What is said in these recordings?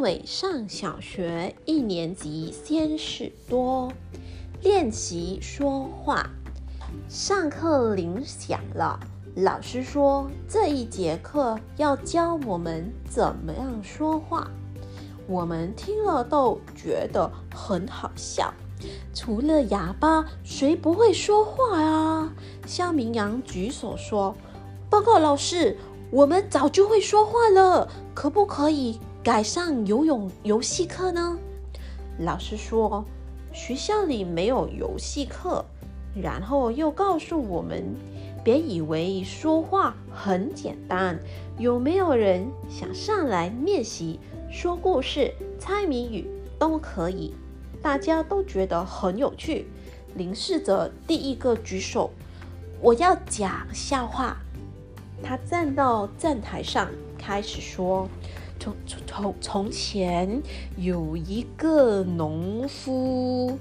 伟上小学一年级，先是多练习说话。上课铃响了，老师说这一节课要教我们怎么样说话。我们听了都觉得很好笑。除了哑巴，谁不会说话啊？肖明阳举手说：“报告老师，我们早就会说话了，可不可以改上游泳游戏课呢？”老师说：“学校里没有游戏课。”然后又告诉我们：“别以为说话很简单，有没有人想上来练习说故事、猜谜语都可以？”大家都觉得很有趣。林世哲第一个举手，我要讲笑话。他站到站台上开始说：“从从从从前有一个农夫。”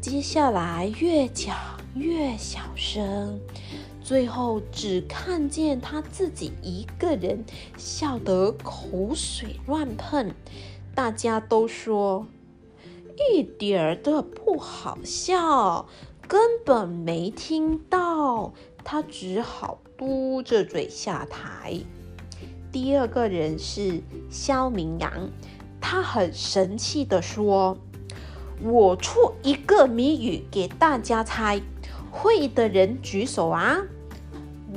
接下来越讲越小声，最后只看见他自己一个人笑得口水乱喷。大家都说。一点儿都不好笑，根本没听到。他只好嘟着嘴下台。第二个人是肖明阳，他很神气地说：“我出一个谜语给大家猜，会的人举手啊！”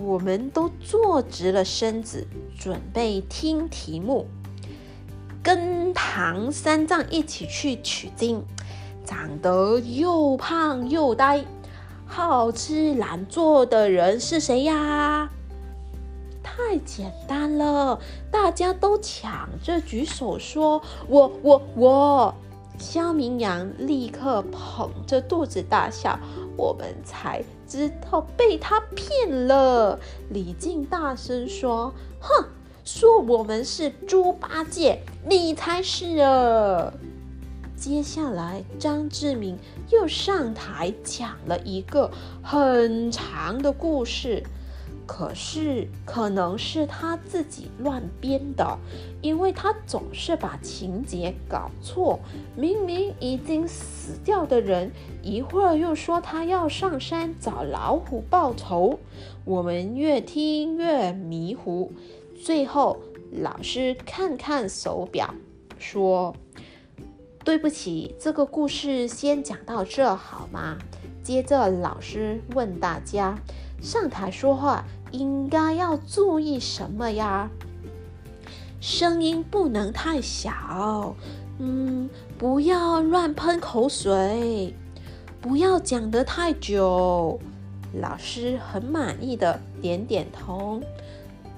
我们都坐直了身子，准备听题目。跟唐三藏一起去取经，长得又胖又呆，好吃懒做的人是谁呀？太简单了，大家都抢着举手说：“我我我！”肖明阳立刻捧着肚子大笑，我们才知道被他骗了。李靖大声说：“哼！”说我们是猪八戒，你才是啊！接下来，张志明又上台讲了一个很长的故事，可是可能是他自己乱编的，因为他总是把情节搞错。明明已经死掉的人，一会儿又说他要上山找老虎报仇，我们越听越迷糊。最后，老师看看手表，说：“对不起，这个故事先讲到这好吗？”接着，老师问大家：“上台说话应该要注意什么呀？声音不能太小，嗯，不要乱喷口水，不要讲得太久。”老师很满意的点点头。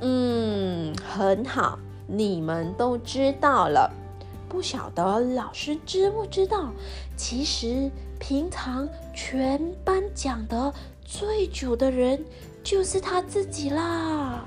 嗯，很好，你们都知道了。不晓得老师知不知道，其实平常全班讲的最久的人就是他自己啦。